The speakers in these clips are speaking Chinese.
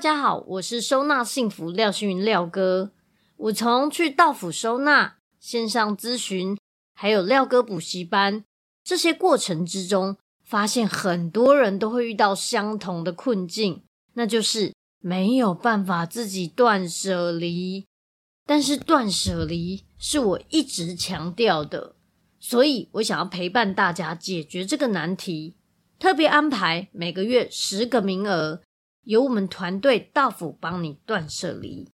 大家好，我是收纳幸福廖星云廖哥。我从去道府收纳、线上咨询，还有廖哥补习班这些过程之中，发现很多人都会遇到相同的困境，那就是没有办法自己断舍离。但是断舍离是我一直强调的，所以我想要陪伴大家解决这个难题，特别安排每个月十个名额。由我们团队到府帮你断舍离，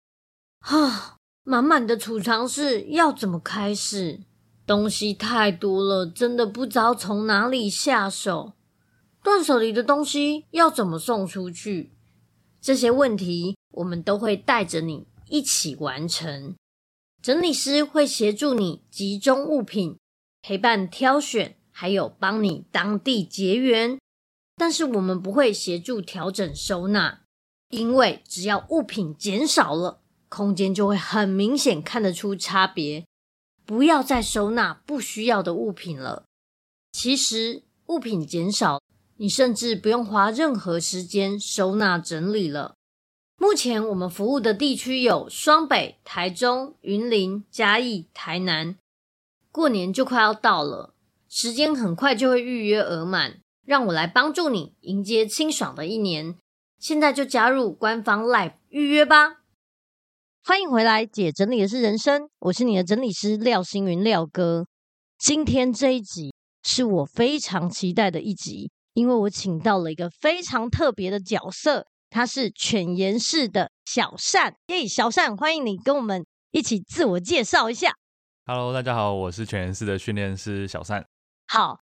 哈，满满的储藏室要怎么开始？东西太多了，真的不知道从哪里下手。断舍离的东西要怎么送出去？这些问题我们都会带着你一起完成。整理师会协助你集中物品，陪伴挑选，还有帮你当地结缘。但是我们不会协助调整收纳，因为只要物品减少了，空间就会很明显看得出差别。不要再收纳不需要的物品了。其实物品减少，你甚至不用花任何时间收纳整理了。目前我们服务的地区有双北、台中、云林、嘉义、台南。过年就快要到了，时间很快就会预约额满。让我来帮助你迎接清爽的一年，现在就加入官方 Live 预约吧！欢迎回来，姐整理的是人生，我是你的整理师廖星云廖哥。今天这一集是我非常期待的一集，因为我请到了一个非常特别的角色，他是犬颜氏的小善。耶，小善，欢迎你跟我们一起自我介绍一下。Hello，大家好，我是犬颜氏的训练师小善。好。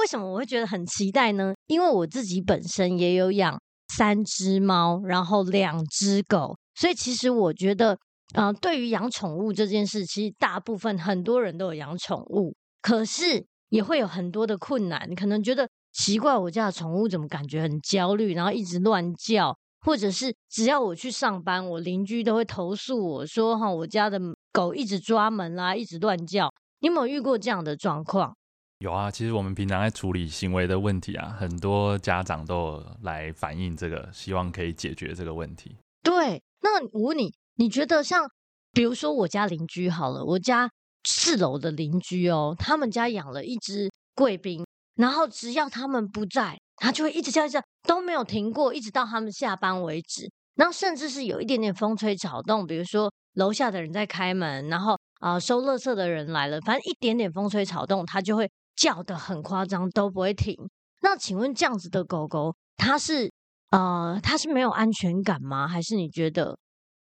为什么我会觉得很期待呢？因为我自己本身也有养三只猫，然后两只狗，所以其实我觉得，啊、对于养宠物这件事，其实大部分很多人都有养宠物，可是也会有很多的困难。可能觉得奇怪，我家的宠物怎么感觉很焦虑，然后一直乱叫，或者是只要我去上班，我邻居都会投诉我说，哈，我家的狗一直抓门啦，一直乱叫。你有没有遇过这样的状况？有啊，其实我们平常在处理行为的问题啊，很多家长都有来反映这个，希望可以解决这个问题。对，那我问你，你觉得像比如说我家邻居好了，我家四楼的邻居哦，他们家养了一只贵宾，然后只要他们不在，他就会一直叫一直叫，都没有停过，一直到他们下班为止。然后甚至是有一点点风吹草动，比如说楼下的人在开门，然后啊、收垃圾的人来了，反正一点点风吹草动，他就会。叫的很夸张，都不会停。那请问这样子的狗狗，它是呃，它是没有安全感吗？还是你觉得，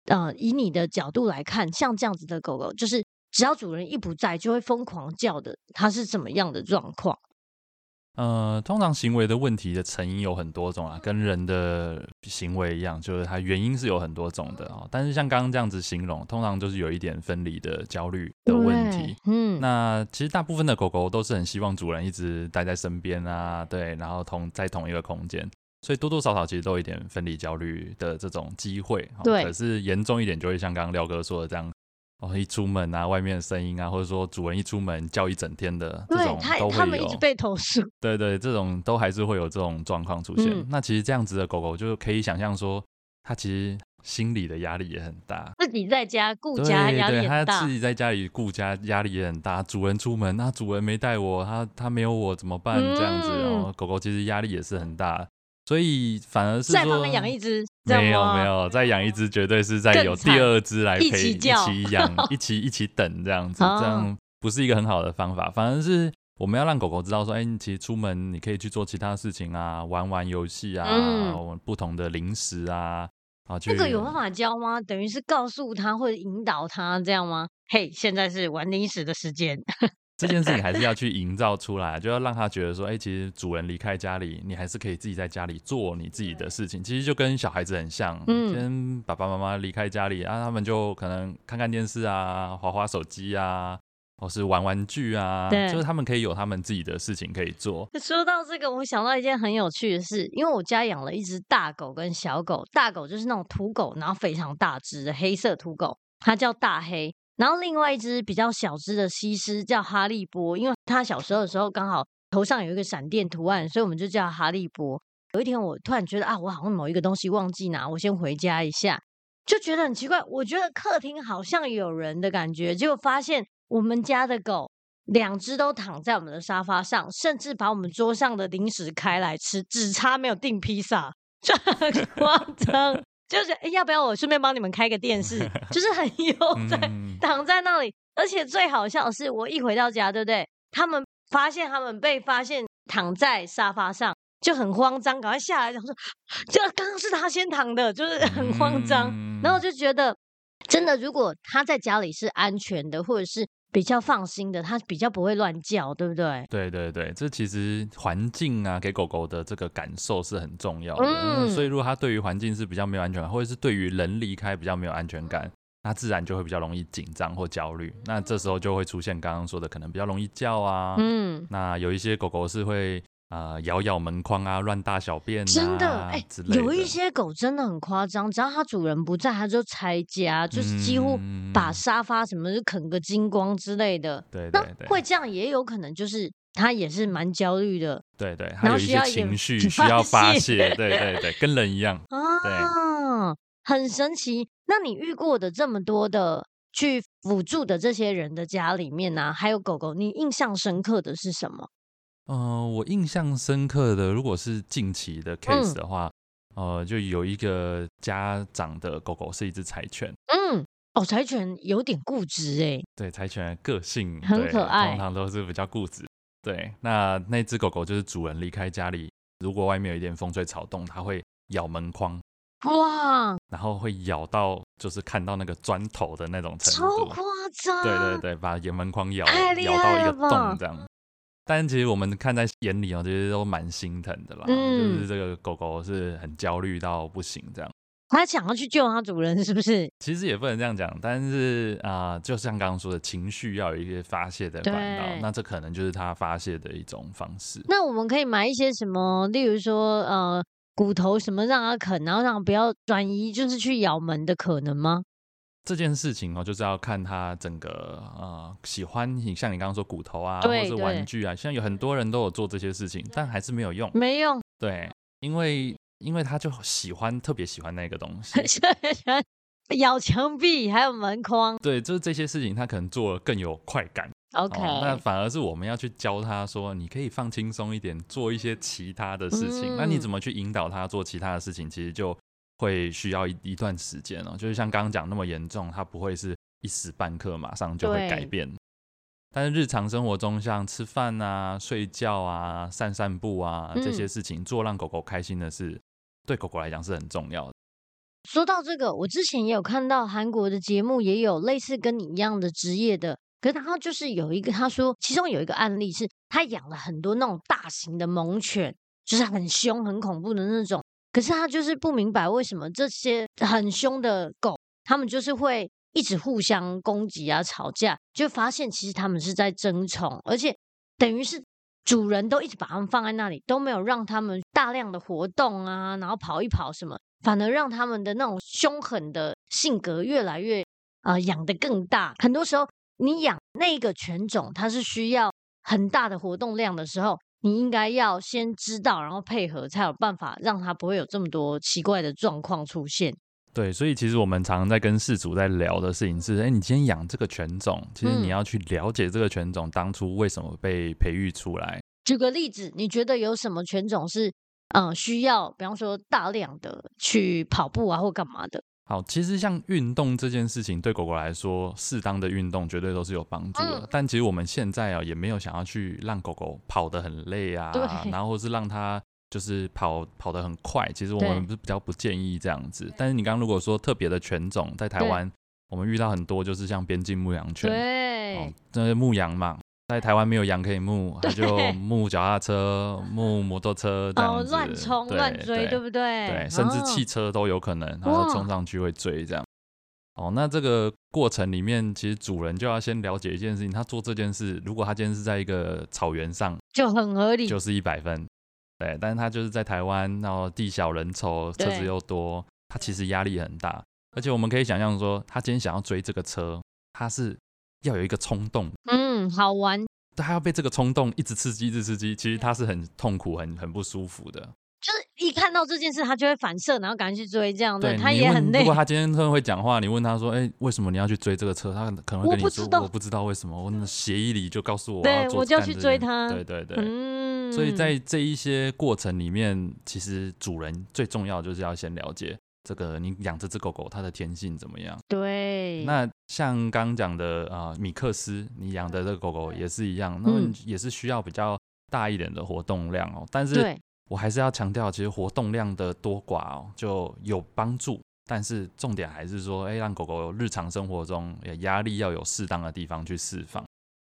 呃，以你的角度来看，像这样子的狗狗，就是只要主人一不在，就会疯狂叫的，它是怎么样的状况？呃，通常行为的问题的成因有很多种啊，跟人的行为一样，就是它原因是有很多种的啊。但是像刚刚这样子形容，通常就是有一点分离的焦虑的问题。嗯，那其实大部分的狗狗都是很希望主人一直待在身边啊，对，然后同在同一个空间，所以多多少少其实都有一点分离焦虑的这种机会。对，可是严重一点就会像刚刚廖哥说的这样。哦，一出门啊，外面的声音啊，或者说主人一出门叫一整天的这种都会有，他们一直被投诉。对对，这种都还是会有这种状况出现。嗯、那其实这样子的狗狗就可以想象说，它其实心理的压力也很大，自己在家顾家压力很大，它自己在家里顾家压力也很大。主人出门，那主人没带我，它它没有我怎么办？这样子，然后、嗯哦、狗狗其实压力也是很大。所以反而是说，在旁边养一只，没有没有，再养一只绝对是在有第二只来陪一起养，一起一起等这样子，这样不是一个很好的方法。反而是我们要让狗狗知道说，哎，你其实出门你可以去做其他事情啊，玩玩游戏啊，嗯、不同的零食啊，啊，这个有办法教吗？等于是告诉他或者引导他这样吗？嘿，现在是玩零食的时间。这件事情还是要去营造出来，就要让他觉得说，哎、欸，其实主人离开家里，你还是可以自己在家里做你自己的事情。其实就跟小孩子很像，嗯，跟爸爸妈妈离开家里啊，他们就可能看看电视啊，滑滑手机啊。或是玩玩具啊，对，就是他们可以有他们自己的事情可以做。说到这个，我想到一件很有趣的事，因为我家养了一只大狗跟小狗，大狗就是那种土狗，然后非常大只的黑色土狗，它叫大黑。然后另外一只比较小只的西施叫哈利波，因为它小时候的时候刚好头上有一个闪电图案，所以我们就叫哈利波。有一天我突然觉得啊，我好像某一个东西忘记拿，我先回家一下，就觉得很奇怪。我觉得客厅好像有人的感觉，结果发现。我们家的狗两只都躺在我们的沙发上，甚至把我们桌上的零食开来吃，只差没有订披萨，就很夸张。就是哎，要不要我顺便帮你们开个电视？就是很悠哉躺在那里。而且最好笑的是，我一回到家，对不对？他们发现他们被发现躺在沙发上，就很慌张，赶快下来，然后说：“这刚刚是他先躺的，就是 很慌张。”然后就觉得。真的，如果他在家里是安全的，或者是比较放心的，它比较不会乱叫，对不对？对对对，这其实环境啊，给狗狗的这个感受是很重要的。嗯，所以如果它对于环境是比较没有安全感，或者是对于人离开比较没有安全感，那自然就会比较容易紧张或焦虑。那这时候就会出现刚刚说的，可能比较容易叫啊。嗯，那有一些狗狗是会。啊、呃，咬咬门框啊，乱大小便啊，真的哎，有一些狗真的很夸张，只要它主人不在，它就拆家，就是几乎把沙发什么就啃个精光之类的。对对对，会这样也有可能，就是它也是蛮焦虑的。对对，还有一些情绪需要发泄。对对对，跟人一样 啊，对，很神奇。那你遇过的这么多的去辅助的这些人的家里面呢、啊，还有狗狗，你印象深刻的是什么？嗯、呃，我印象深刻的，如果是近期的 case 的话，嗯、呃，就有一个家长的狗狗是一只柴犬。嗯，哦，柴犬有点固执哎。对，柴犬个性很可爱，通常都是比较固执。对，那那只狗狗就是主人离开家里，如果外面有一点风吹草动，它会咬门框。哇！然后会咬到，就是看到那个砖头的那种程度，超夸张。对对对，把门框咬咬到一个洞这样。但其实我们看在眼里哦，其实都蛮心疼的啦。嗯，就是这个狗狗是很焦虑到不行，这样。它想要去救它主人，是不是？其实也不能这样讲，但是啊、呃，就像刚刚说的，情绪要有一些发泄的管道，那这可能就是它发泄的一种方式。那我们可以买一些什么，例如说呃骨头什么让它啃，然后让它不要转移，就是去咬门的可能吗？这件事情哦，就是要看他整个呃喜欢你，像你刚刚说骨头啊，或者是玩具啊，现在有很多人都有做这些事情，但还是没有用，没用。对，因为因为他就喜欢，特别喜欢那个东西，喜欢咬墙壁，还有门框。对，就是这些事情，他可能做了更有快感。OK，哦，那反而是我们要去教他说，你可以放轻松一点，做一些其他的事情。嗯，那你怎么去引导他做其他的事情？其实就。会需要一一段时间哦，就是像刚刚讲那么严重，它不会是一时半刻马上就会改变。但是日常生活中，像吃饭啊、睡觉啊、散散步啊这些事情，做让狗狗开心的事，对狗狗来讲是很重要的。说到这个，我之前也有看到韩国的节目，也有类似跟你一样的职业的，可是他就是有一个，他说其中有一个案例是，他养了很多那种大型的猛犬，就是很凶、很恐怖的那种。可是他就是不明白为什么这些很凶的狗，他们就是会一直互相攻击啊、吵架，就发现其实他们是在争宠，而且等于是主人都一直把他们放在那里，都没有让他们大量的活动啊，然后跑一跑什么，反而让他们的那种凶狠的性格越来越啊、养得更大。很多时候你养那个犬种，它是需要很大的活动量的时候。你应该要先知道，然后配合，才有办法让它不会有这么多奇怪的状况出现。对，所以其实我们常常在跟事主在聊的事情是：哎，你今天养这个犬种，其实你要去了解这个犬种当初为什么被培育出来。举个例子，你觉得有什么犬种是嗯需要，比方说大量的去跑步啊，或干嘛的？好，其实像运动这件事情，对狗狗来说，适当的运动绝对都是有帮助的。嗯、但其实我们现在啊，也没有想要去让狗狗跑得很累啊，然后或是让它就是跑跑得很快。其实我们是比较不建议这样子。但是你刚刚如果说特别的犬种，在台湾我们遇到很多，就是像边境牧羊犬，对，哦，这牧羊嘛，在台湾没有羊可以牧，他就牧脚踏车、牧摩托车这样子，乱冲乱追，对不对？对，甚至汽车都有可能，然后冲上去会追这样。哦，那这个过程里面，其实主人就要先了解一件事情：他做这件事，如果他今天是在一个草原上，就很合理，就是一百分。对，但是他就是在台湾，然后地小人稠，车子又多，他其实压力很大。而且我们可以想象说，他今天想要追这个车，他是。要有一个冲动，嗯，好玩。他要被这个冲动一直刺激，一直刺激，其实他是很痛苦、很很不舒服的。就是一看到这件事，他就会反射，然后赶紧去追，这样的。他也很累。如果他今天特别会讲话，你问他说：“哎、欸，为什么你要去追这个车？”他可能会跟你说：“我不，我不知道为什么。”我那协议里就告诉我，对，我就要去追他。对对对，嗯。所以在这一些过程里面，其实主人最重要就是要先了解。这个你养这只狗狗，它的天性怎么样？对。那像刚讲的啊、呃，米克斯，你养的这个狗狗也是一样，那么也是需要比较大一点的活动量哦。但是我还是要强调，其实活动量的多寡哦就有帮助，但是重点还是说，哎，让狗狗日常生活中压力要有适当的地方去释放。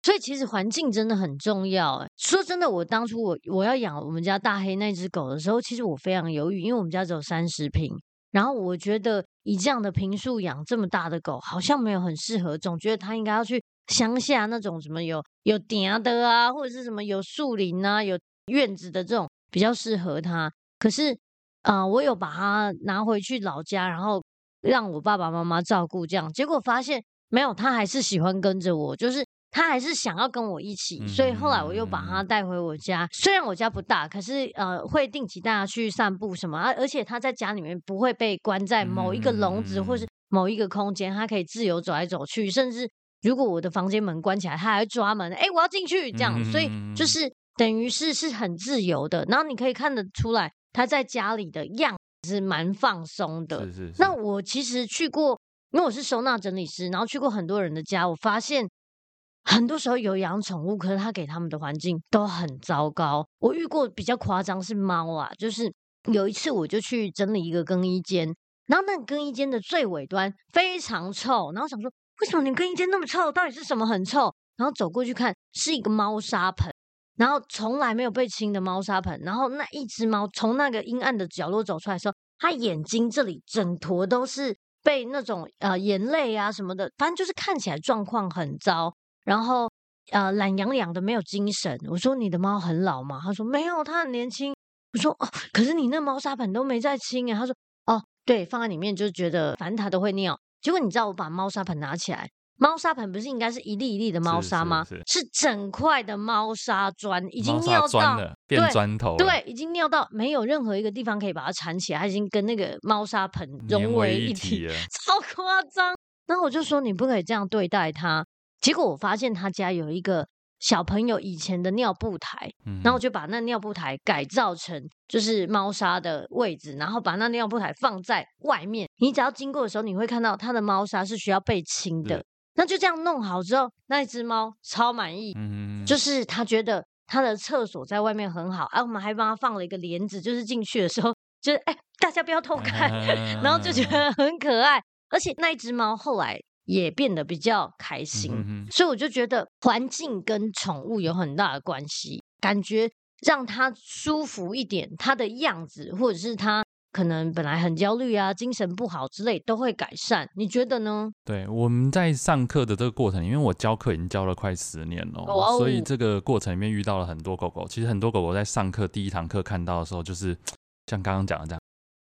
所以其实环境真的很重要。说真的，我当初我我要养我们家大黑那只狗的时候，其实我非常犹豫，因为我们家只有三十坪。然后我觉得以这样的平数养这么大的狗，好像没有很适合，总觉得它应该要去乡下那种什么有有田的啊，或者是什么有树林啊、有院子的这种比较适合它。可是啊、我有把它拿回去老家，然后让我爸爸妈妈照顾，这样结果发现没有，它还是喜欢跟着我，就是。他还是想要跟我一起，所以后来我又把他带回我家。虽然我家不大，可是呃，会定期带他去散步什么。而而且他在家里面不会被关在某一个笼子或是某一个空间，他可以自由走来走去。甚至如果我的房间门关起来，他还会抓门，哎，我要进去这样。所以就是等于是是很自由的。然后你可以看得出来，他在家里的样子是蛮放松的。是是是。那我其实去过，因为我是收纳整理师，然后去过很多人的家，我发现。很多时候有养宠物，可是他给他们的环境都很糟糕。我遇过比较夸张是猫啊，就是有一次我就去整理一个更衣间，然后那更衣间的最尾端非常臭，然后想说为什么你更衣间那么臭？到底是什么很臭？然后走过去看，是一个猫砂盆，然后从来没有被清的猫砂盆。然后那一只猫从那个阴暗的角落走出来的时候，它眼睛这里整坨都是被那种呃眼泪啊什么的，反正就是看起来状况很糟。然后，呃，懒洋洋的，没有精神。我说：“你的猫很老吗？”他说：“没有，它很年轻。”我说：“哦，可是你那猫砂盆都没在清啊。”他说：“哦，对，放在里面就觉得反正它都会尿。结果你知道，我把猫砂盆拿起来，猫砂盆不是应该是一粒一粒的猫砂吗？是，整块的猫砂砖，已经尿到变砖头对，对，已经尿到没有任何一个地方可以把它缠起来，它已经跟那个猫砂盆融为一体，一体超夸张。然后我就说：“你不可以这样对待它。”结果我发现他家有一个小朋友以前的尿布台，嗯、然后我就把那尿布台改造成就是猫砂的位置，然后把那尿布台放在外面。你只要经过的时候，你会看到它的猫砂是需要被清的。那就这样弄好之后，那一只猫超满意，嗯、就是他觉得他的厕所在外面很好。哎、啊，我们还帮他放了一个帘子，就是进去的时候，就是哎，大家不要偷看，嗯、然后就觉得很可爱。而且那一只猫后来。也变得比较开心，嗯、所以我就觉得环境跟宠物有很大的关系。感觉让它舒服一点，它的样子或者是它可能本来很焦虑啊、精神不好之类都会改善。你觉得呢？对，我们在上课的这个过程，因为我教课已经教了快十年了，哦、所以这个过程里面遇到了很多狗狗。其实很多狗狗在上课第一堂课看到的时候，就是像刚刚讲的这样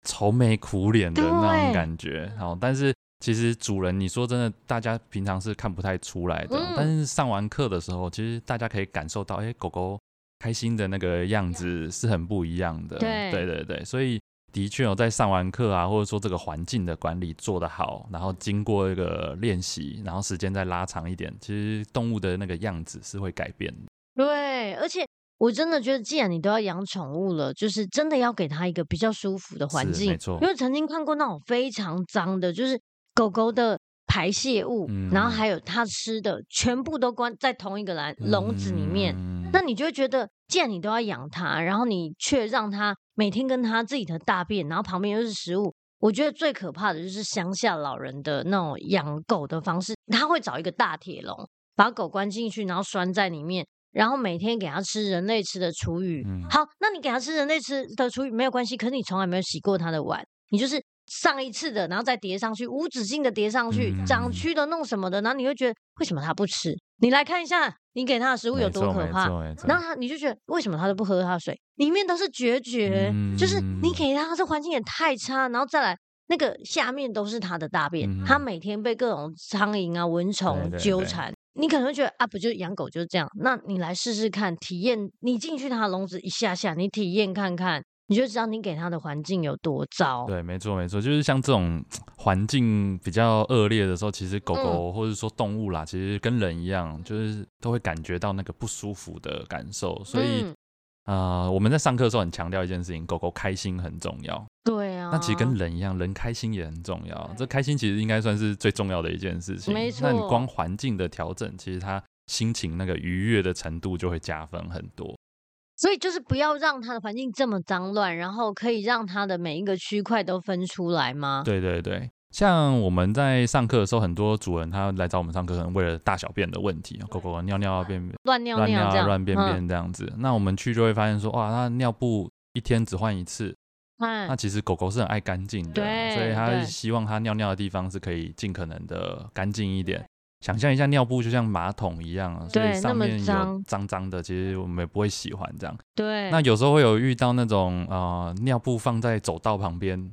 愁眉苦脸的那种感觉。好对，但是。其实主人，你说真的，大家平常是看不太出来的，嗯、但是上完课的时候，其实大家可以感受到，哎，狗狗开心的那个样子是很不一样的。对，对对对，所以的确有在上完课啊，或者说这个环境的管理做得好，然后经过一个练习，然后时间再拉长一点，其实动物的那个样子是会改变的。对，而且我真的觉得，既然你都要养宠物了，就是真的要给它一个比较舒服的环境。没错，因为曾经看过那种非常脏的，就是。狗狗的排泄物，嗯、然后还有它吃的，全部都关在同一个篮笼子里面。嗯、那你就会觉得，既然你都要养它，然后你却让它每天跟它自己的大便，然后旁边又是食物，我觉得最可怕的就是乡下老人的那种养狗的方式，他会找一个大铁笼，把狗关进去，然后拴在里面，然后每天给它吃人类吃的厨余。嗯、好，那你给它吃人类吃的厨余没有关系，可是你从来没有洗过它的碗，你就是上一次的，然后再叠上去，无止境的叠上去，长蛆的弄什么的，然后你会觉得为什么它不吃？你来看一下，你给它的食物有多可怕，然后它你就觉得为什么它都不喝它的水？里面都是绝绝，嗯、就是你给它这环境也太差，然后再来。那个下面都是它的大便，嗯、它每天被各种苍蝇啊、蚊虫纠缠，你可能会觉得啊，不就养狗就是这样？那你来试试看，体验你进去它的笼子一下下，你体验看看，你就知道你给它的环境有多糟。对，没错没错，就是像这种环境比较恶劣的时候，其实狗狗或者说动物啦，嗯、其实跟人一样，就是都会感觉到那个不舒服的感受，所以。嗯呃，我们在上课的时候很强调一件事情，狗狗开心很重要。对啊，那其实跟人一样，人开心也很重要。这开心其实应该算是最重要的一件事情。没错。那你光环境的调整，其实它心情那个愉悦的程度就会加分很多。所以就是不要让它的环境这么脏乱，然后可以让它的每一个区块都分出来吗？对对对。像我们在上课的时候，很多主人他来找我们上课，可能为了大小便的问题，狗狗尿尿啊、便便乱尿尿、乱便便这样子。那我们去就会发现说，哇，它尿布一天只换一次。那其实狗狗是很爱干净的，所以它希望它尿尿的地方是可以尽可能的干净一点。想象一下，尿布就像马桶一样，所以上面有脏脏的，其实我们也不会喜欢这样。对。那有时候会有遇到那种呃尿布放在走道旁边。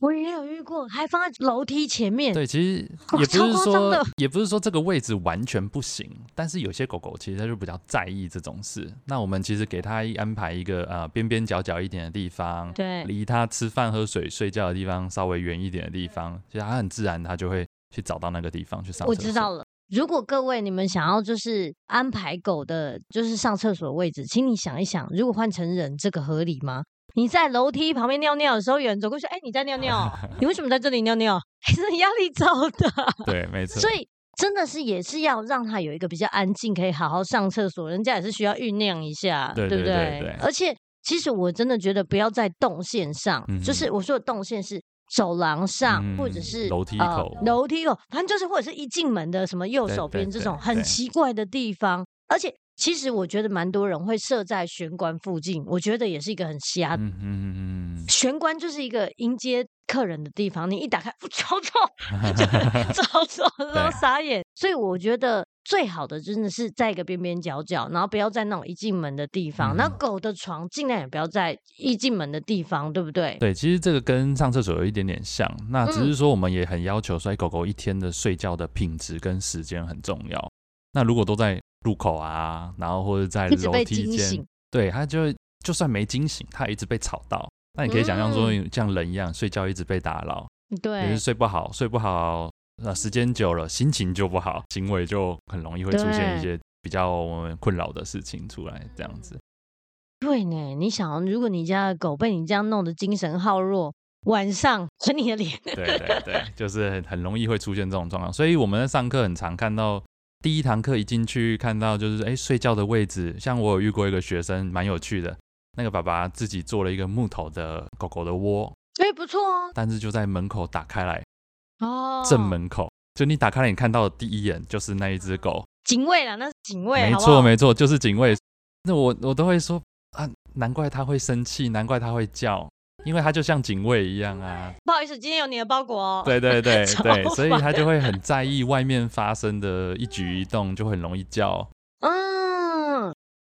我也有遇过，还放在楼梯前面。对，其实也不是说，也不是说这个位置完全不行，但是有些狗狗其实它就比较在意这种事。那我们其实给它安排一个呃边边角角一点的地方，对，离它吃饭、喝水、睡觉的地方稍微远一点的地方，其实它很自然，它就会去找到那个地方去上厕所。我知道了，如果各位你们想要就是安排狗的，就是上厕所的位置，请你想一想，如果换成人，这个合理吗？你在楼梯旁边尿尿的时候，有人走过去，哎、欸，你在尿尿，你为什么在这里尿尿？还是压力找的。对，没错。所以真的是也是要让他有一个比较安静，可以好好上厕所。人家也是需要酝酿一下，对，不对？而且其实我真的觉得不要在动线上，嗯、就是我说的动线是走廊上，嗯、或者是楼梯口，楼、呃、梯口，反正就是或者是一进门的什么右手边这种很奇怪的地方，而且。其实我觉得蛮多人会设在玄关附近，我觉得也是一个很瞎的。嗯嗯嗯嗯。玄关就是一个迎接客人的地方，你一打开，走 走走走，然后傻眼。所以我觉得最好的真的是在一个边边角角，然后不要在那种一进门的地方。那、嗯、狗的床尽量也不要在一进门的地方，对不对？对，其实这个跟上厕所有一点点像，那只是说我们也很要求，所以狗狗一天的睡觉的品质跟时间很重要。那如果都在入口啊，然后或者在楼梯间，对，它就就算没惊醒，它也一直被吵到。那你可以想象说，像人一样、嗯、睡觉一直被打扰，对，也是睡不好，睡不好，那时间久了心情就不好，行为就很容易会出现一些比较困扰的事情出来，这样子。对呢，你想，如果你家的狗被你这样弄得精神耗弱，晚上啃你的脸，对对对，就是很很容易会出现这种状况。所以我们在上课很常看到。第一堂课一进去看到就是哎、欸、睡觉的位置，像我有遇过一个学生蛮有趣的，那个爸爸自己做了一个木头的狗狗的窝，哎、欸、不错哦，但是就在门口打开来哦，正门口，就你打开了你看到的第一眼就是那一只狗，警卫啦，那是警卫，没错没错，就是警卫，那我我都会说啊，难怪他会生气，难怪他会叫。因为他就像警卫一样啊，不好意思，今天有你的包裹哦。对对对对，所以他就会很在意外面发生的一举一动，就很容易叫。嗯，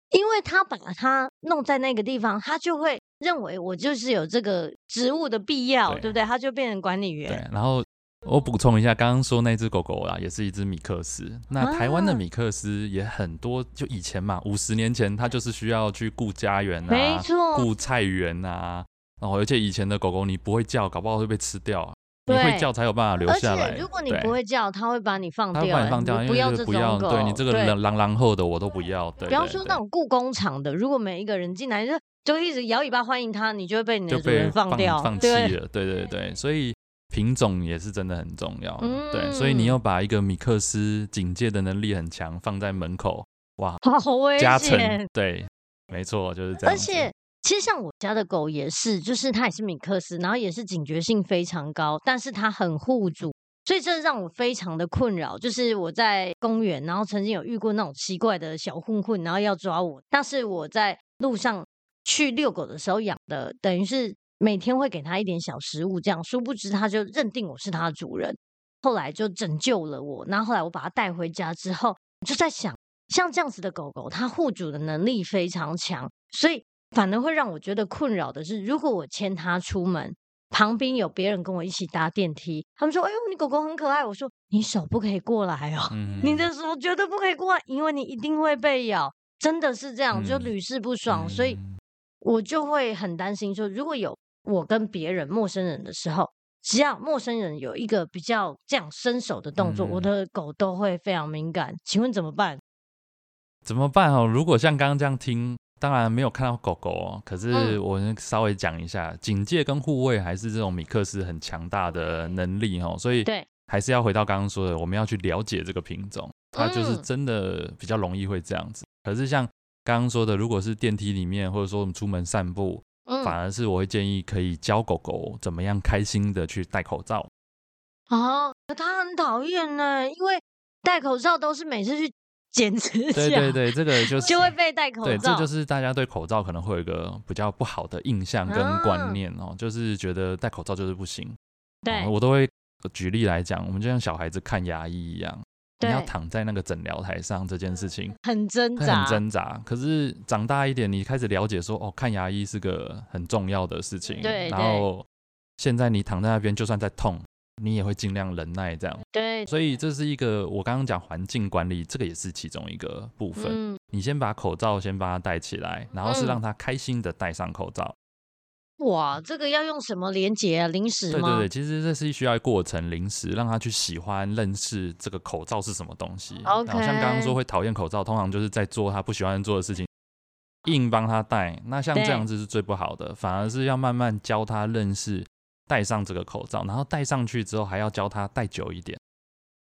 因为他把它弄在那个地方，他就会认为我就是有这个职务的必要，对，对不对？他就变成管理员。对，然后我补充一下，刚刚说那只狗狗啊，也是一只米克斯。那台湾的米克斯也很多，就以前嘛，五十年前它就是需要去顾家园啊，没错，顾菜园啊。哦，而且以前的狗狗你不会叫，搞不好会被吃掉。啊你会叫才有办法留下来。如果你不会叫，它会把你放掉。它把你放掉，不要这种狗。对你这个狼狼狼后的我都不要。对，不要说那种雇工厂的，如果每一个人进来就就一直摇尾巴欢迎他，你就会被你的主人放掉，放弃了。对对对，所以品种也是真的很重要。嗯，对，所以你要把一个米克斯警戒的能力很强放在门口，哇，好危险。加成，对，没错，就是这样。而且。其实像我家的狗也是，就是它也是米克斯，然后也是警觉性非常高，但是它很护主，所以这让我非常的困扰。就是我在公园，然后曾经有遇过那种奇怪的小混混，然后要抓我。但是我在路上去遛狗的时候养的，等于是每天会给他一点小食物，这样殊不知他就认定我是他的主人，后来就拯救了我。那后后来我把它带回家之后，就在想，像这样子的狗狗，它护主的能力非常强，所以反而会让我觉得困扰的是，如果我牵它出门。旁边有别人跟我一起搭电梯，他们说：“哎呦，你狗狗很可爱。”我说：“你手不可以过来哦，嗯、你的手绝对不可以过来，因为你一定会被咬。”真的是这样，就屡试不爽，嗯、所以我就会很担心说，如果有我跟别人陌生人的时候，只要陌生人有一个比较这样伸手的动作，嗯、我的狗都会非常敏感。请问怎么办？怎么办哦？如果像刚刚这样听。当然没有看到狗狗哦，可是我稍微讲一下，嗯、警戒跟护卫还是这种米克斯很强大的能力哦，所以还是要回到刚刚说的，我们要去了解这个品种，它就是真的比较容易会这样子。可是像刚刚说的，如果是电梯里面，或者说我们出门散步，反而是我会建议可以教狗狗怎么样开心的去戴口罩。哦，他很讨厌呢，因为戴口罩都是每次去。剪指甲，对对对，这个就是就会被戴口罩。对，这就是大家对口罩可能会有一个比较不好的印象跟观念哦，嗯、就是觉得戴口罩就是不行。对，我都会举例来讲，我们就像小孩子看牙医一样，对你要躺在那个诊疗台上，这件事情很挣扎，很挣扎。可是长大一点，你开始了解说，哦，看牙医是个很重要的事情。对，然后现在你躺在那边，就算在痛。你也会尽量忍耐，这样。对，所以这是一个我刚刚讲环境管理，这个也是其中一个部分。嗯，你先把口罩先把它戴起来，然后是让他开心的戴上口罩。哇，这个要用什么连接啊？零食吗？对对对，其实这是需要过程，零食让他去喜欢认识这个口罩是什么东西。OK，然后像刚刚说会讨厌口罩，通常就是在做他不喜欢做的事情，硬帮他戴。那像这样子是最不好的，反而是要慢慢教他认识。戴上这个口罩，然后戴上去之后还要教他戴久一点，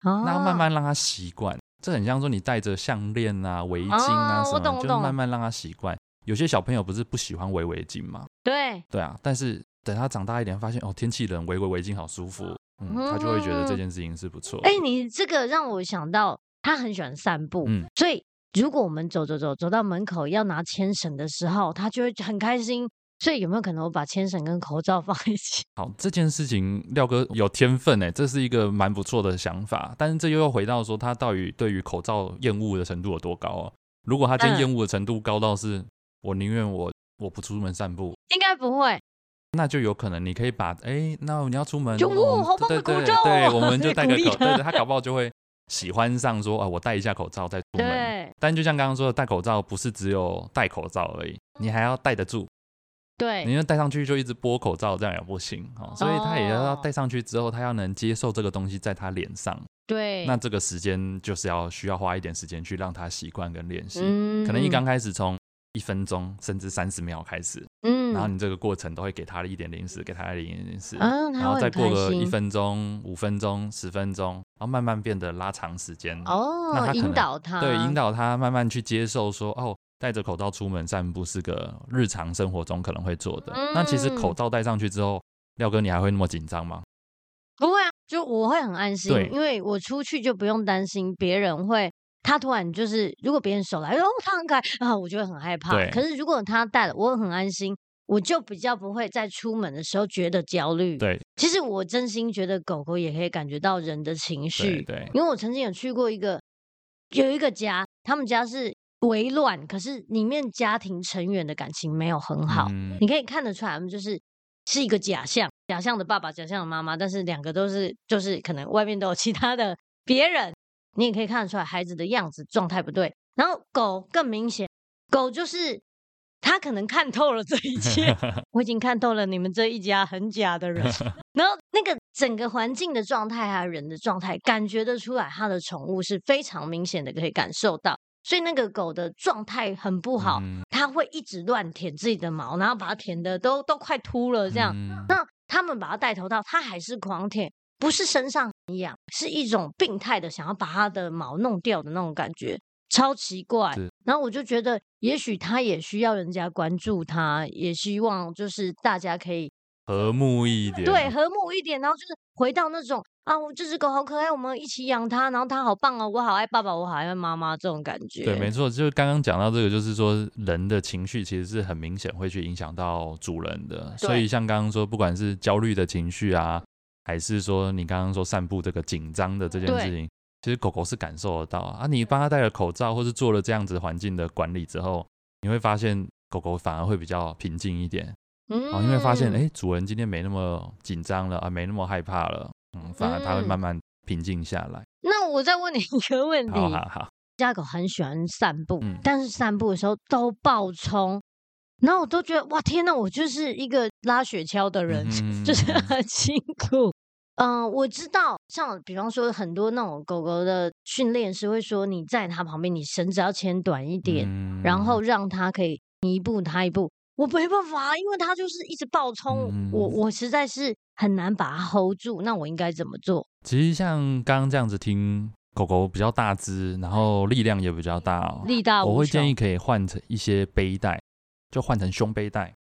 哦、然后慢慢让他习惯。这很像说你戴着项链啊、围巾啊什么，哦、就慢慢让他习惯。有些小朋友不是不喜欢围围巾吗？对，对啊。但是等他长大一点，发现哦，天气冷，围围围巾好舒服，嗯，他就会觉得这件事情是不错。哎、欸，你这个让我想到，他很喜欢散步，嗯，所以如果我们走走走走到门口要拿牵绳的时候，他就会很开心。所以有没有可能我把牵绳跟口罩放一起？好，这件事情廖哥有天分哎，这是一个蛮不错的想法。但是这又要回到说，他到底对于口罩厌恶的程度有多高啊？如果他今天厌恶的程度高到是，我宁愿我我不出门散步，应该不会。那就有可能你可以把哎、欸，那你要出门，就哦，好棒的口罩，对，我们就 戴个口，对，他搞不好就会喜欢上说啊，我戴一下口罩再出门。对。但就像刚刚说的，戴口罩不是只有戴口罩而已，你还要戴得住。对，你要戴上去就一直拨口罩，这样也不行哈。所以他也要戴上去之后，他要能接受这个东西在他脸上。对，那这个时间就是要需要花一点时间去让他习惯跟练习。嗯，可能一刚开始从一分钟甚至三十秒开始，嗯，然后你这个过程都会给他一点零食，给他一点零食，嗯，然后再过个一分钟、五分钟、十分钟，然后慢慢变得拉长时间。哦，那他引导他，对，引导他慢慢去接受说哦。戴着口罩出门散步是个日常生活中可能会做的。嗯、那其实口罩戴上去之后，廖哥你还会那么紧张吗？不会啊，就我会很安心，对因为我出去就不用担心别人会他突然就是，如果别人手来哦，他很可爱啊，我就会很害怕。对可是如果他带了，我很安心，我就比较不会在出门的时候觉得焦虑。对，其实我真心觉得狗狗也可以感觉到人的情绪。对，对因为我曾经有去过一个有一个家，他们家是。微乱，可是里面家庭成员的感情没有很好，嗯、你可以看得出来，他们就是是一个假象，假象的爸爸，假象的妈妈，但是两个都是，就是可能外面都有其他的别人，你也可以看得出来孩子的样子状态不对。然后狗更明显，狗就是他可能看透了这一切，我已经看透了你们这一家很假的人。然后那个整个环境的状态还有人的状态，感觉得出来，他的宠物是非常明显的可以感受到。所以那个狗的状态很不好，嗯、它会一直乱舔自己的毛，然后把它舔的都都快秃了这样。嗯、那他们把它带头套，它还是狂舔，不是身上很痒，是一种病态的想要把它的毛弄掉的那种感觉，超奇怪。然后我就觉得，也许它也需要人家关注它，也希望就是大家可以和睦一点，对，和睦一点，然后就是回到那种啊，我这只狗好可爱，我们一起养它，然后它好棒哦，我好爱爸爸，我好爱妈妈这种感觉。对，没错，就是刚刚讲到这个，就是说人的情绪其实是很明显会去影响到主人的，所以像刚刚说，不管是焦虑的情绪啊，还是说你刚刚说散步这个紧张的这件事情，其实狗狗是感受得到啊。你帮它戴了口罩，或是做了这样子环境的管理之后，你会发现狗狗反而会比较平静一点。嗯，因为发现哎，主人今天没那么紧张了啊，没那么害怕了，嗯，反而它会慢慢平静下来。那我再问你一个问题，好好好，家狗很喜欢散步，嗯，但是散步的时候都暴冲，然后我都觉得哇天哪，我就是一个拉雪橇的人，嗯、就是很辛苦。嗯，我知道，像比方说很多那种狗狗的训练师会说，你在它旁边，你绳子要牵短一点，嗯、然后让它可以你一步它一步。我没办法，因为它就是一直暴冲，嗯、我我实在是很难把它 hold 住。那我应该怎么做？其实像刚刚这样子听，狗狗比较大只，然后力量也比较大，哦，力大。我会建议可以换成一些背带，就换成胸背带。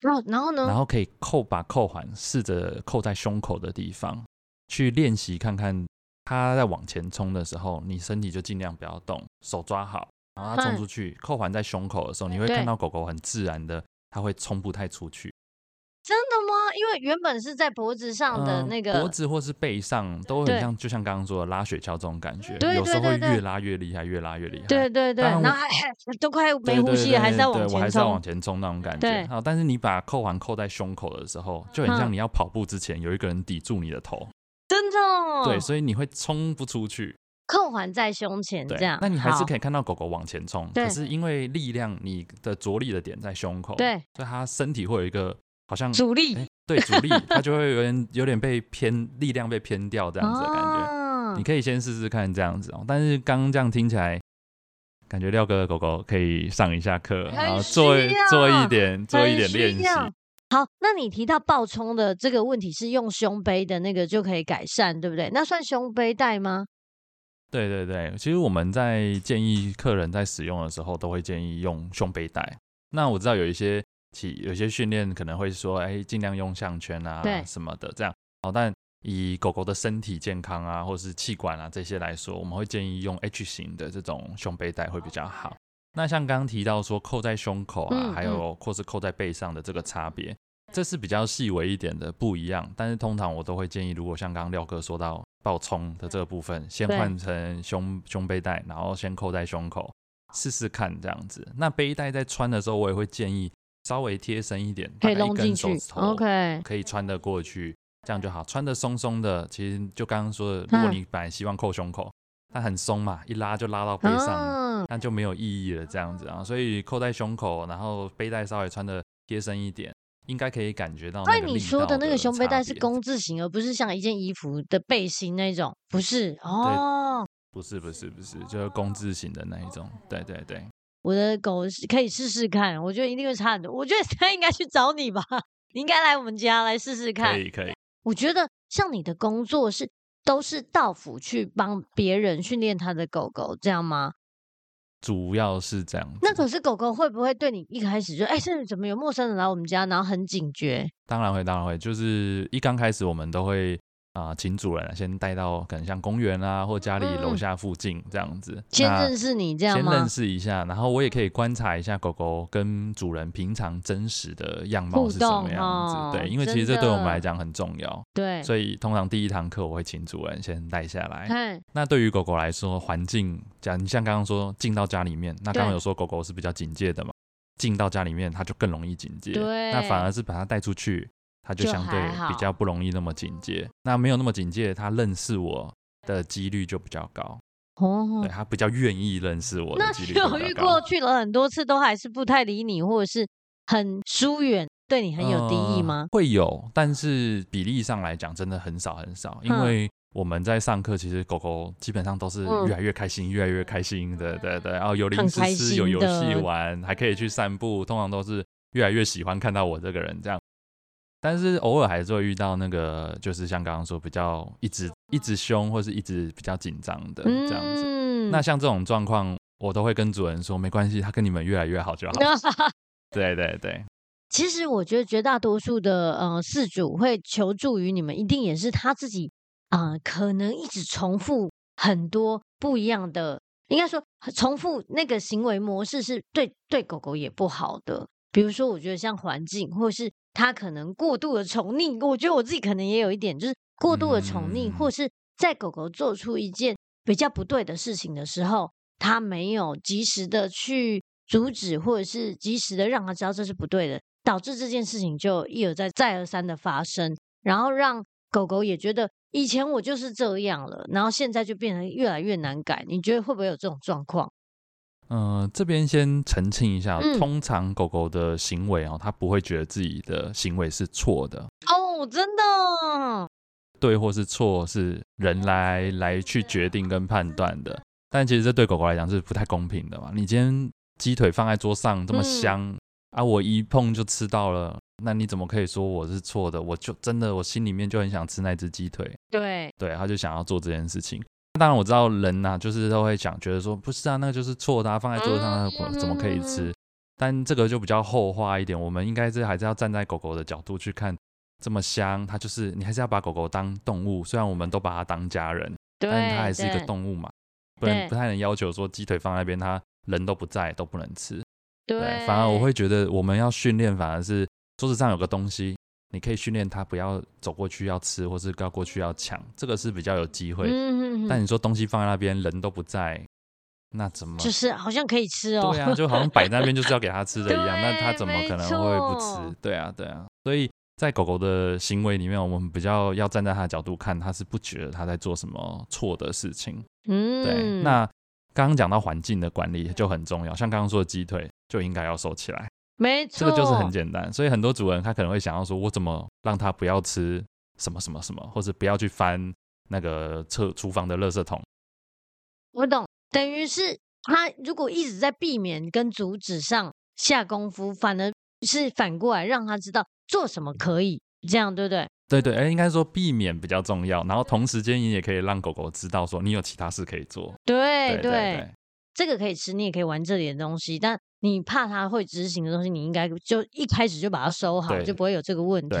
然后，然后呢？然后可以扣，把扣环试着扣在胸口的地方，去练习看看它在往前冲的时候，你身体就尽量不要动，手抓好。然后它冲出去，扣环在胸口的时候，你会看到狗狗很自然的，它会冲不太出去。真的吗？因为原本是在脖子上的那个、嗯、脖子或是背上都很像，就像刚刚说的拉雪橇这种感觉，有时候会越拉越厉害，越拉越厉害。对对对，然后还都快没呼吸了，还是要往前冲，我还是要往前冲那种感觉。好，但是你把扣环扣在胸口的时候，就很像你要跑步之前有一个人抵住你的头。真的？对，所以你会冲不出去。扣环在胸前，这样，那你还是可以看到狗狗往前冲。可是因为力量，你的着力的点在胸口，对，所以它身体会有一个好像阻力，对，阻力，它就会有点有点被偏力量被偏掉这样子的感觉。你可以先试试看这样子哦。但是刚刚这样听起来，感觉廖哥的狗狗可以上一下课，然后做做一点做一点练习。好，那你提到爆冲的这个问题是用胸背的那个就可以改善，对不对？那算胸背带吗？对对对，其实我们在建议客人在使用的时候，都会建议用胸背带。那我知道有一些其有些训练可能会说，哎，尽量用项圈啊什么的这样。好，但以狗狗的身体健康啊，或是气管啊这些来说，我们会建议用 H 型的这种胸背带会比较好。那像刚刚提到说扣在胸口啊，还有或是扣在背上的这个差别，这是比较细微一点的不一样。但是通常我都会建议，如果像刚刚廖哥说到。爆冲的这个部分，先换成胸胸背带，然后先扣在胸口试试看这样子。那背带在穿的时候，我也会建议稍微贴身一点，可以弄进去。OK，可以穿得过去，这样就好。穿得松松的，其实就刚刚说的，如果你本来希望扣胸口，它很松嘛，一拉就拉到背上，那就没有意义了。这样子啊，所以扣在胸口，然后背带稍微穿得贴身一点。应该可以感觉到。那你说的那个胸背带是工字型，而不是像一件衣服的背心那种，不是哦？不是不是不是，就是工字型的那一种。对对对，我的狗可以试试看，我觉得一定会差很多。我觉得它应该去找你吧，你应该来我们家来试试看。可以可以。我觉得像你的工作是都是到府去帮别人训练他的狗狗，这样吗？主要是这样，那可是狗狗会不会对你一开始就哎，是怎么有陌生人来我们家，然后很警觉？当然会，当然会，就是一刚开始我们都会。啊，请主人先带到可能像公园啊，或家里楼下附近这样子，先认识你这样吗？先认识一下，然后我也可以观察一下狗狗跟主人平常真实的样貌是什么样子。对，因为其实这对我们来讲很重要。对，所以通常第一堂课我会请主人先带下来。那对于狗狗来说，环境，假如你像刚刚说进到家里面，那刚刚有说狗狗是比较警戒的嘛，进到家里面它就更容易警戒。对，那反而是把它带出去。它就相对比较不容易那么警戒，那没有那么警戒，他认识我的几率就比较高。哦，对，他比较愿意认识我的几率过去了很多次都还是不太理你，或者是很疏远，对你很有敌意吗？呃，会有，但是比例上来讲真的很少很少，因为我们在上课，其实狗狗基本上都是越来越开心，越来越开心的，对对对，然后有零食吃，有游戏玩，还可以去散步，通常都是越来越喜欢看到我这个人这样。但是偶尔还是会遇到那个，就是像刚刚说比较一直一直凶，或是一直比较紧张的这样子。嗯、那像这种状况，我都会跟主人说没关系，他跟你们越来越好就好。对对对。其实我觉得绝大多数的呃事主会求助于你们，一定也是他自己啊、呃，可能一直重复很多不一样的，应该说重复那个行为模式是对对狗狗也不好的。比如说，我觉得像环境，或是他可能过度的宠溺，我觉得我自己可能也有一点，就是过度的宠溺，或是在狗狗做出一件比较不对的事情的时候，他没有及时的去阻止，或者是及时的让他知道这是不对的。导致这件事情就一而再、再而三的发生，然后让狗狗也觉得以前我就是这样了，然后现在就变得越来越难改。你觉得会不会有这种状况？嗯、呃，这边先澄清一下，嗯、通常狗狗的行为哦，它不会觉得自己的行为是错的哦，真的，对或是错是人来来去决定跟判断的。但其实这对狗狗来讲是不太公平的嘛。你今天鸡腿放在桌上这么香。嗯啊！我一碰就吃到了，那你怎么可以说我是错的？我就真的，我心里面就很想吃那只鸡腿。对对，他就想要做这件事情。当然我知道人呐、啊，就是都会讲觉得说，不是啊，那个就是错的，啊，放在桌子上，那怎么可以吃？但这个就比较后话一点，我们应该是还是要站在狗狗的角度去看，这么香，它就是你还是要把狗狗当动物，虽然我们都把它当家人，对但它还是一个动物嘛，不能不太能要求说鸡腿放在那边，它人都不在都不能吃。对，反而我会觉得我们要训练，反而是桌子上有个东西，你可以训练它不要走过去要吃，或是要过去要抢，这个是比较有机会。嗯嗯，但你说东西放在那边，人都不在，那怎么？就是好像可以吃哦。对啊，就好像摆在那边就是要给它吃的一样，那它怎么可能会不吃？对啊，对啊。所以在狗狗的行为里面，我们比较要站在它的角度看，它是不觉得它在做什么错的事情。嗯，对。那刚刚讲到环境的管理就很重要，像刚刚说的鸡腿。就应该要收起来，没错，这个就是很简单。所以很多主人他可能会想要说，我怎么让他不要吃什么什么什么，或者不要去翻那个厕厨房的垃圾桶。我懂，等于是他如果一直在避免跟阻止上下功夫，反而是反过来让他知道做什么可以，这样对不对？对对，哎，应该说避免比较重要，然后同时间你也可以让狗狗知道说你有其他事可以做。对对，对，对，这个可以吃，你也可以玩这里的东西，但。你怕它会执行的东西，你应该就一开始就把它收好，就不会有这个问题。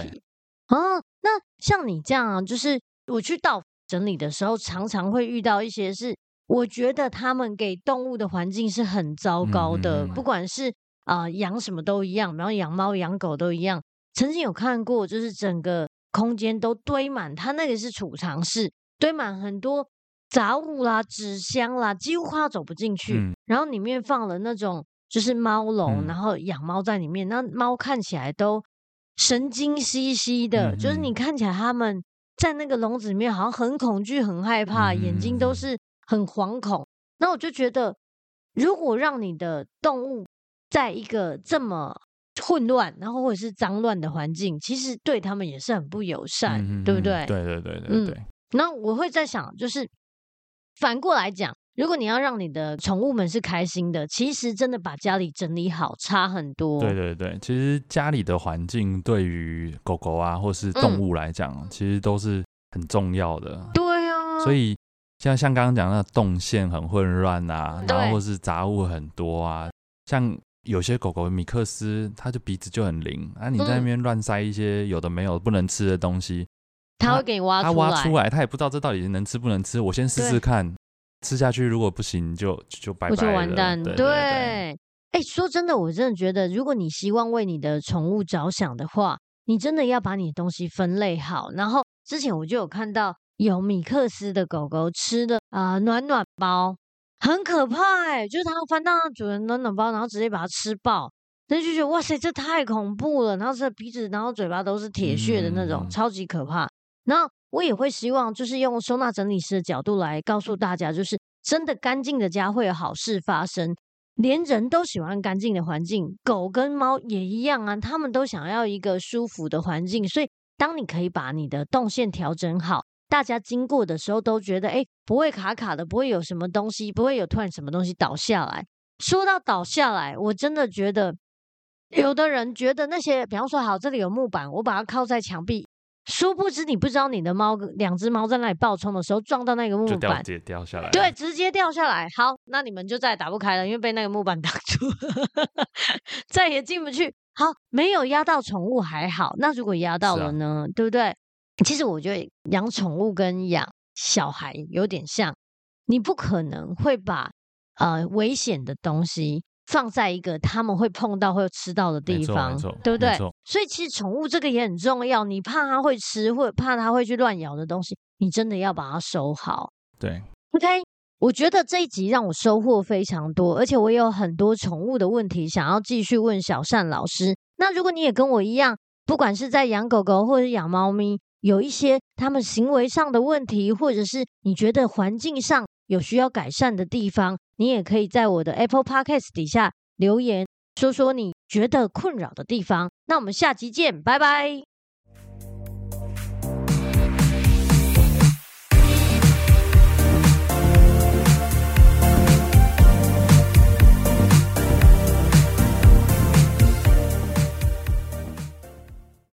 哦，那像你这样啊，就是我去到整理的时候，常常会遇到一些是，我觉得他们给动物的环境是很糟糕的，嗯嗯嗯，不管是啊、呃、养什么都一样，然后养猫养狗都一样。曾经有看过，就是整个空间都堆满，它那个是储藏室，堆满很多杂物啦、纸箱啦，几乎快要走不进去。嗯、然后里面放了那种。就是猫笼，然后养猫在里面，那猫看起来都神经兮兮的，就是你看起来它们在那个笼子里面好像很恐惧、很害怕，眼睛都是很惶恐。那我就觉得，如果让你的动物在一个这么混乱，然后或者是脏乱的环境，其实对他们也是很不友善，对不对？对对对对对。那我会在想，就是反过来讲。如果你要让你的宠物们是开心的，其实真的把家里整理好差很多。对对对，其实家里的环境对于狗狗啊，或是动物来讲，嗯、其实都是很重要的。对啊，所以像像刚刚讲的动线很混乱啊，然后或是杂物很多啊，像有些狗狗米克斯，它就鼻子就很灵啊，你在那边乱塞一些有的没有不能吃的东西，它会给你挖出来，它挖出来，他也不知道这到底能吃不能吃，我先试试看。吃下去如果不行就就拜拜了，就完蛋。对，哎，说真的，我真的觉得，如果你希望为你的宠物着想的话，你真的要把你的东西分类好。然后之前我就有看到有米克斯的狗狗吃的啊、呃、暖暖包，很可怕哎，就是它翻到主人暖暖包，然后直接把它吃爆，那就觉得哇塞，这太恐怖了。然后这鼻子，然后嘴巴都是铁屑的那种，嗯、超级可怕。那。我也会希望，就是用收纳整理师的角度来告诉大家，就是真的干净的家会有好事发生。连人都喜欢干净的环境，狗跟猫也一样啊，他们都想要一个舒服的环境。所以，当你可以把你的动线调整好，大家经过的时候都觉得，哎，不会卡卡的，不会有什么东西，不会有突然什么东西倒下来。说到倒下来，我真的觉得，有的人觉得那些，比方说，好，这里有木板，我把它靠在墙壁。殊不知，你不知道你的猫，两只猫在那里暴冲的时候撞到那个木板，直接掉下来。对，直接掉下来。好，那你们就再也打不开了，因为被那个木板 挡住了，再也进不去。好，没有压到宠物还好，那如果压到了呢？啊、对不对？其实我觉得养宠物跟养小孩有点像，你不可能会把呃危险的东西放在一个他们会碰到会吃到的地方，对不对？所以其实宠物这个也很重要，你怕它会吃，或者怕它会去乱咬的东西，你真的要把它收好。对，OK。我觉得这一集让我收获非常多，而且我也有很多宠物的问题想要继续问小善老师。那如果你也跟我一样，不管是在养狗狗或者养猫咪，有一些他们行为上的问题，或者是你觉得环境上有需要改善的地方，你也可以在我的 Apple Podcast 底下留言，说说你觉得困扰的地方。那我们下集见，拜拜。